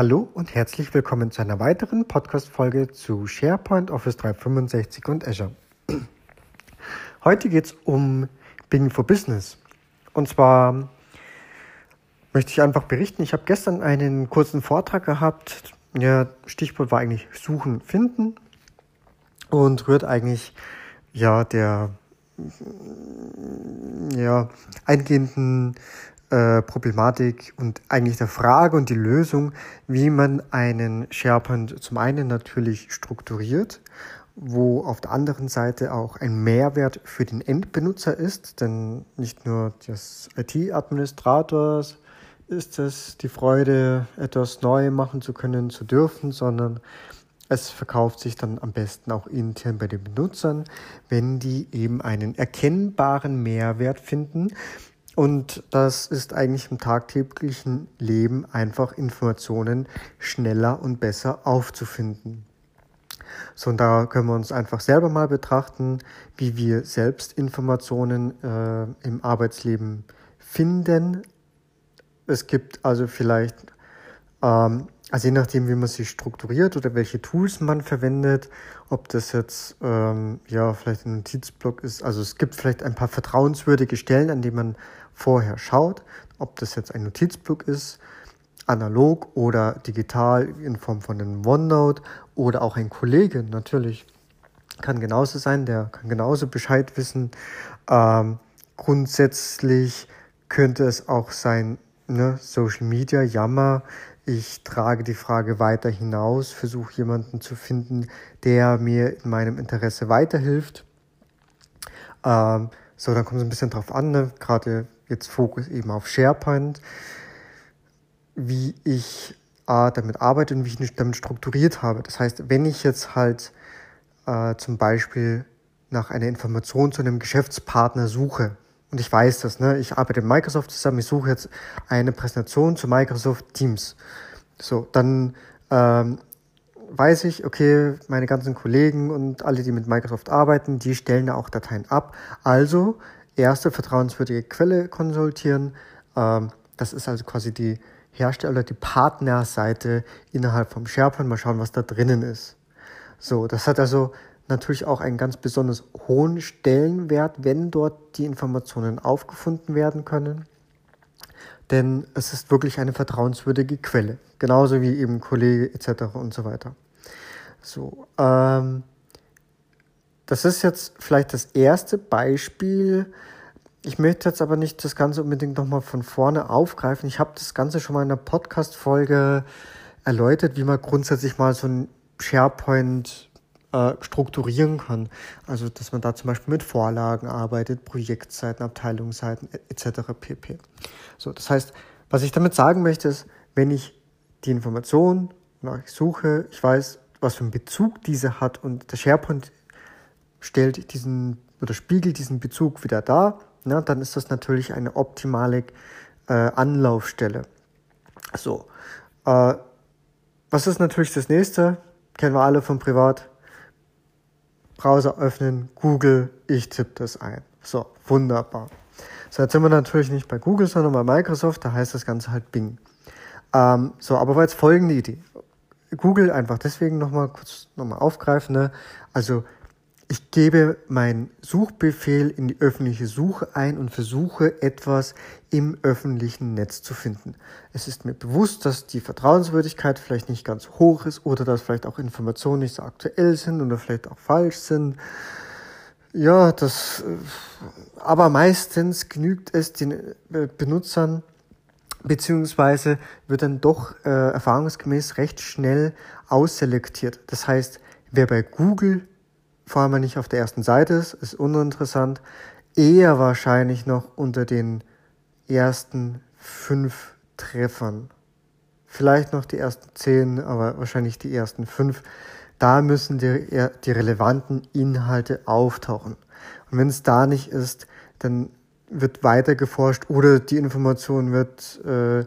Hallo und herzlich willkommen zu einer weiteren Podcast-Folge zu SharePoint, Office 365 und Azure. Heute geht es um Bing for Business. Und zwar möchte ich einfach berichten, ich habe gestern einen kurzen Vortrag gehabt. Ja, Stichwort war eigentlich Suchen, Finden und rührt eigentlich ja der ja, eingehenden äh, Problematik und eigentlich der Frage und die Lösung, wie man einen SharePoint zum einen natürlich strukturiert, wo auf der anderen Seite auch ein Mehrwert für den Endbenutzer ist, denn nicht nur des IT-Administrators ist es die Freude, etwas neu machen zu können, zu dürfen, sondern es verkauft sich dann am besten auch intern bei den Benutzern, wenn die eben einen erkennbaren Mehrwert finden, und das ist eigentlich im tagtäglichen Leben einfach Informationen schneller und besser aufzufinden. So, und da können wir uns einfach selber mal betrachten, wie wir selbst Informationen äh, im Arbeitsleben finden. Es gibt also vielleicht, ähm, also je nachdem, wie man sich strukturiert oder welche Tools man verwendet, ob das jetzt ähm, ja vielleicht ein Notizblock ist. Also es gibt vielleicht ein paar vertrauenswürdige Stellen, an denen man vorher schaut, ob das jetzt ein Notizblock ist, analog oder digital in Form von einem OneNote oder auch ein Kollege natürlich kann genauso sein, der kann genauso Bescheid wissen. Ähm, grundsätzlich könnte es auch sein, ne, Social Media, Jammer. Ich trage die Frage weiter hinaus, versuche jemanden zu finden, der mir in meinem Interesse weiterhilft. Ähm, so, dann kommt es ein bisschen drauf an, ne? gerade jetzt Fokus eben auf SharePoint, wie ich äh, damit arbeite und wie ich damit strukturiert habe. Das heißt, wenn ich jetzt halt äh, zum Beispiel nach einer Information zu einem Geschäftspartner suche, und ich weiß das, ne, ich arbeite mit Microsoft zusammen, ich suche jetzt eine Präsentation zu Microsoft Teams. So, dann ähm, weiß ich, okay, meine ganzen Kollegen und alle, die mit Microsoft arbeiten, die stellen da auch Dateien ab. Also erste vertrauenswürdige Quelle konsultieren. Ähm, das ist also quasi die Hersteller, die Partnerseite innerhalb vom SharePoint. Mal schauen, was da drinnen ist. So, das hat also natürlich auch einen ganz besonders hohen Stellenwert, wenn dort die Informationen aufgefunden werden können. Denn es ist wirklich eine vertrauenswürdige Quelle. Genauso wie eben Kollege etc. und so weiter. So, ähm, das ist jetzt vielleicht das erste Beispiel. Ich möchte jetzt aber nicht das Ganze unbedingt nochmal von vorne aufgreifen. Ich habe das Ganze schon mal in einer Podcast-Folge erläutert, wie man grundsätzlich mal so ein SharePoint äh, strukturieren kann. Also, dass man da zum Beispiel mit Vorlagen arbeitet, Projektseiten, Abteilungsseiten etc. pp. So, das heißt, was ich damit sagen möchte, ist, wenn ich die Information nach suche, ich weiß, was für einen Bezug diese hat und der SharePoint stellt diesen oder spiegelt diesen Bezug wieder dar, na, dann ist das natürlich eine optimale äh, Anlaufstelle. So, äh, was ist natürlich das nächste? Kennen wir alle von privat. Browser öffnen, Google, ich tippe das ein. So, wunderbar. So, jetzt sind wir natürlich nicht bei Google, sondern bei Microsoft, da heißt das Ganze halt Bing. Ähm, so, aber war jetzt folgende Idee. Google einfach deswegen nochmal kurz nochmal aufgreifen. Ne? Also ich gebe meinen Suchbefehl in die öffentliche Suche ein und versuche etwas im öffentlichen Netz zu finden. Es ist mir bewusst, dass die Vertrauenswürdigkeit vielleicht nicht ganz hoch ist oder dass vielleicht auch Informationen nicht so aktuell sind oder vielleicht auch falsch sind. Ja, das, äh, aber meistens genügt es den äh, Benutzern, beziehungsweise wird dann doch äh, erfahrungsgemäß recht schnell ausselektiert. Das heißt, wer bei Google vor allem nicht auf der ersten Seite ist, ist uninteressant, eher wahrscheinlich noch unter den ersten fünf Treffern. Vielleicht noch die ersten zehn, aber wahrscheinlich die ersten fünf. Da müssen die, die relevanten Inhalte auftauchen. Und wenn es da nicht ist, dann wird weiter geforscht oder die Information wird äh,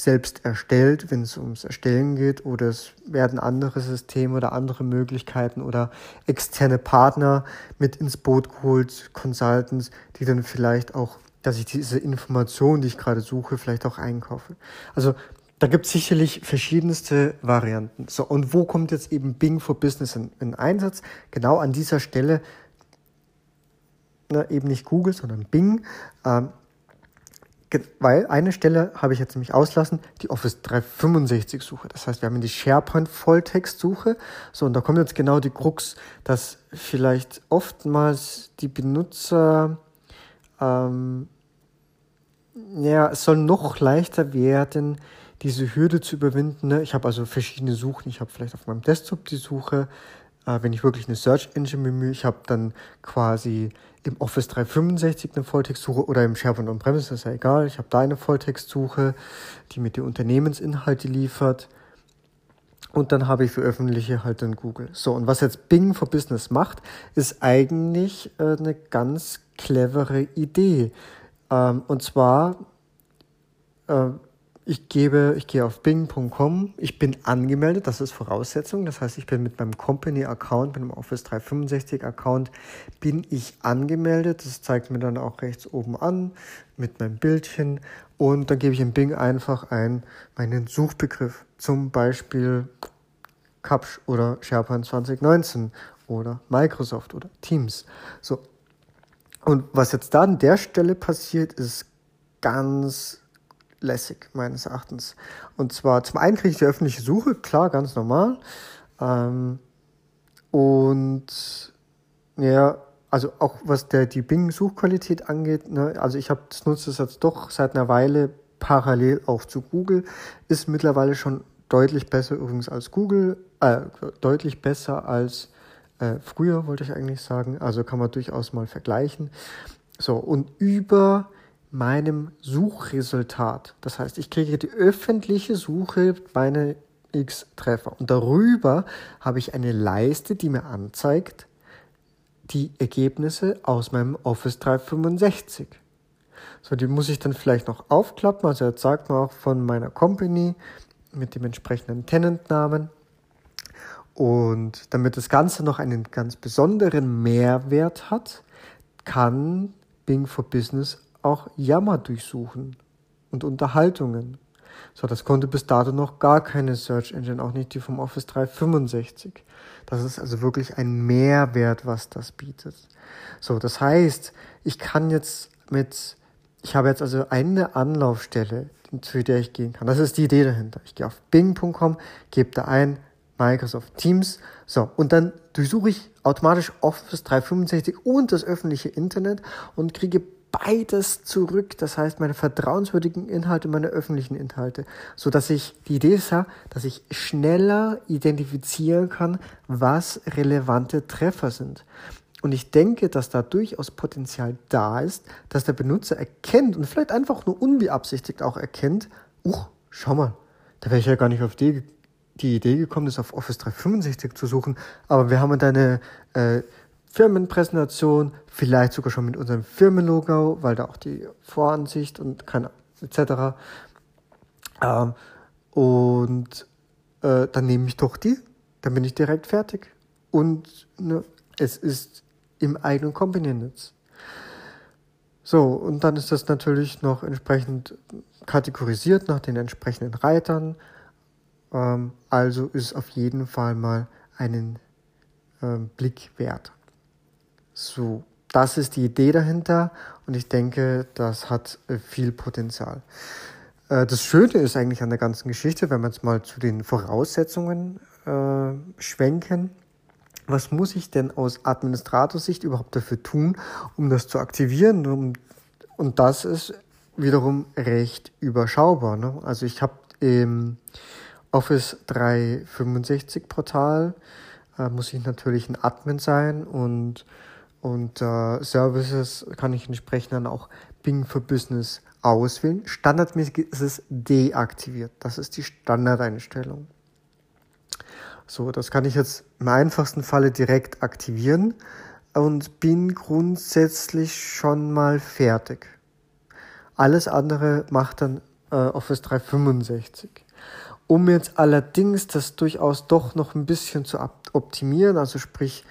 selbst erstellt, wenn es ums Erstellen geht, oder es werden andere Systeme oder andere Möglichkeiten oder externe Partner mit ins Boot geholt, Consultants, die dann vielleicht auch, dass ich diese Information, die ich gerade suche, vielleicht auch einkaufe. Also da gibt es sicherlich verschiedenste Varianten. So, und wo kommt jetzt eben Bing for Business in, in Einsatz? Genau an dieser Stelle, ne, eben nicht Google, sondern Bing. Ähm, weil eine Stelle habe ich jetzt nämlich auslassen, die Office 365 Suche. Das heißt, wir haben die SharePoint Volltextsuche. So, und da kommt jetzt genau die Krux, dass vielleicht oftmals die Benutzer, ähm, ja, es soll noch leichter werden, diese Hürde zu überwinden. Ne? Ich habe also verschiedene Suchen. Ich habe vielleicht auf meinem Desktop die Suche, äh, wenn ich wirklich eine Search Engine bemühe. Ich habe dann quasi im Office 365 eine Volltextsuche oder im SharePoint On-Premise, ist ja egal. Ich habe da eine Volltextsuche, die mir die Unternehmensinhalte liefert. Und dann habe ich für öffentliche halt dann Google. So, und was jetzt Bing for Business macht, ist eigentlich äh, eine ganz clevere Idee. Ähm, und zwar äh, ich gebe, ich gehe auf bing.com, ich bin angemeldet, das ist Voraussetzung. Das heißt, ich bin mit meinem Company-Account, mit dem Office 365-Account, bin ich angemeldet. Das zeigt mir dann auch rechts oben an mit meinem Bildchen. Und dann gebe ich in Bing einfach ein meinen Suchbegriff, zum Beispiel Kapsch oder SharePoint 2019 oder Microsoft oder Teams. So. Und was jetzt da an der Stelle passiert, ist ganz lässig, meines Erachtens. Und zwar, zum einen kriege ich die öffentliche Suche, klar, ganz normal. Ähm, und ja, also auch was der, die Bing-Suchqualität angeht, ne, also ich habe das nutze das jetzt doch seit einer Weile parallel auch zu Google, ist mittlerweile schon deutlich besser übrigens als Google, äh, deutlich besser als äh, früher, wollte ich eigentlich sagen. Also kann man durchaus mal vergleichen. So, und über meinem Suchresultat. Das heißt, ich kriege die öffentliche Suche meine X Treffer und darüber habe ich eine Leiste, die mir anzeigt die Ergebnisse aus meinem Office 365. So, die muss ich dann vielleicht noch aufklappen. Also er sagt mir auch von meiner Company mit dem entsprechenden Tenantnamen. Und damit das Ganze noch einen ganz besonderen Mehrwert hat, kann Bing for Business auch Jammer durchsuchen und Unterhaltungen. So, das konnte bis dato noch gar keine Search Engine, auch nicht die vom Office 365. Das ist also wirklich ein Mehrwert, was das bietet. So, das heißt, ich kann jetzt mit, ich habe jetzt also eine Anlaufstelle, zu der ich gehen kann. Das ist die Idee dahinter. Ich gehe auf bing.com, gebe da ein Microsoft Teams. So, und dann durchsuche ich automatisch Office 365 und das öffentliche Internet und kriege beides zurück. Das heißt, meine vertrauenswürdigen Inhalte, meine öffentlichen Inhalte, so dass ich, die Idee ist ja, dass ich schneller identifizieren kann, was relevante Treffer sind. Und ich denke, dass da durchaus Potenzial da ist, dass der Benutzer erkennt und vielleicht einfach nur unbeabsichtigt auch erkennt, uh, schau mal, da wäre ich ja gar nicht auf die, die Idee gekommen, das auf Office 365 zu suchen, aber wir haben deine äh, Firmenpräsentation, vielleicht sogar schon mit unserem Firmenlogo, weil da auch die Voransicht und keine etc. Ähm, und äh, dann nehme ich doch die, dann bin ich direkt fertig. Und ne, es ist im eigenen Company-Netz. So, und dann ist das natürlich noch entsprechend kategorisiert nach den entsprechenden Reitern. Ähm, also ist auf jeden Fall mal einen ähm, Blick wert. So, das ist die Idee dahinter und ich denke, das hat äh, viel Potenzial. Äh, das Schöne ist eigentlich an der ganzen Geschichte, wenn wir jetzt mal zu den Voraussetzungen äh, schwenken. Was muss ich denn aus Administratorsicht überhaupt dafür tun, um das zu aktivieren? Und das ist wiederum recht überschaubar. Ne? Also ich habe im Office 365 Portal, äh, muss ich natürlich ein Admin sein und und äh, Services kann ich entsprechend dann auch Bing für Business auswählen. Standardmäßig ist es deaktiviert. Das ist die Standardeinstellung. So, das kann ich jetzt im einfachsten Falle direkt aktivieren und bin grundsätzlich schon mal fertig. Alles andere macht dann äh, Office 365. Um jetzt allerdings das durchaus doch noch ein bisschen zu optimieren, also sprich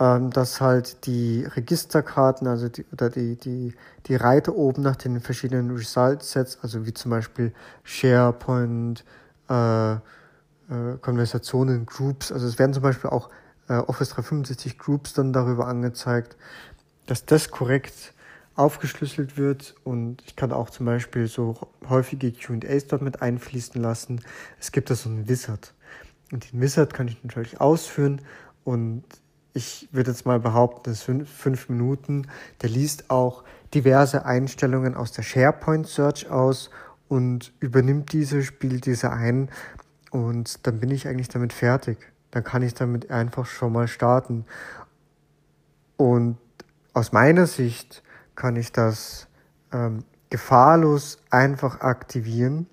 ähm, dass halt die Registerkarten, also die, oder die, die, die Reiter oben nach den verschiedenen Result Sets, also wie zum Beispiel SharePoint, äh, äh, Konversationen, Groups, also es werden zum Beispiel auch äh, Office 365 Groups dann darüber angezeigt, dass das korrekt aufgeschlüsselt wird. Und ich kann auch zum Beispiel so häufige QAs dort mit einfließen lassen. Es gibt da so einen Wizard. Und den Wizard kann ich natürlich ausführen. Und ich würde jetzt mal behaupten, das sind fünf Minuten. Der liest auch diverse Einstellungen aus der SharePoint Search aus und übernimmt diese, spielt diese ein und dann bin ich eigentlich damit fertig. Dann kann ich damit einfach schon mal starten. Und aus meiner Sicht kann ich das ähm, gefahrlos einfach aktivieren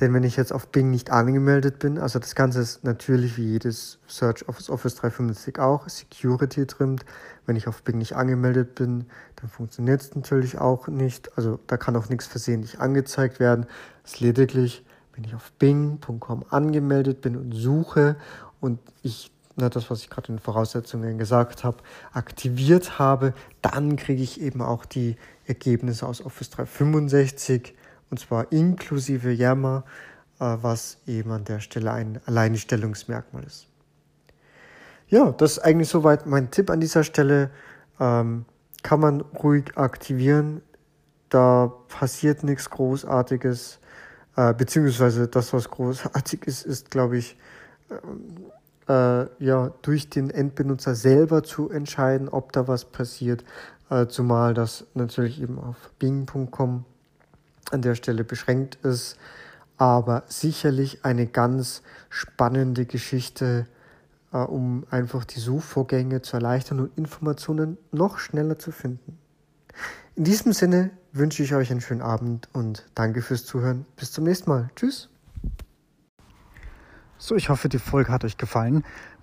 denn wenn ich jetzt auf Bing nicht angemeldet bin, also das Ganze ist natürlich wie jedes Search Office Office 365 auch, Security trimmt. Wenn ich auf Bing nicht angemeldet bin, dann funktioniert es natürlich auch nicht. Also da kann auch nichts versehentlich angezeigt werden. Es ist lediglich, wenn ich auf bing.com angemeldet bin und suche und ich na, das, was ich gerade in den Voraussetzungen gesagt habe, aktiviert habe, dann kriege ich eben auch die Ergebnisse aus Office 365 und zwar inklusive Yammer, äh, was eben an der Stelle ein Alleinstellungsmerkmal ist. Ja, das ist eigentlich soweit mein Tipp an dieser Stelle. Ähm, kann man ruhig aktivieren. Da passiert nichts Großartiges. Äh, beziehungsweise das, was großartig ist, ist, glaube ich, äh, ja, durch den Endbenutzer selber zu entscheiden, ob da was passiert. Äh, zumal das natürlich eben auf bing.com an der Stelle beschränkt ist, aber sicherlich eine ganz spannende Geschichte, äh, um einfach die Suchvorgänge zu erleichtern und Informationen noch schneller zu finden. In diesem Sinne wünsche ich euch einen schönen Abend und danke fürs Zuhören. Bis zum nächsten Mal. Tschüss. So, ich hoffe, die Folge hat euch gefallen.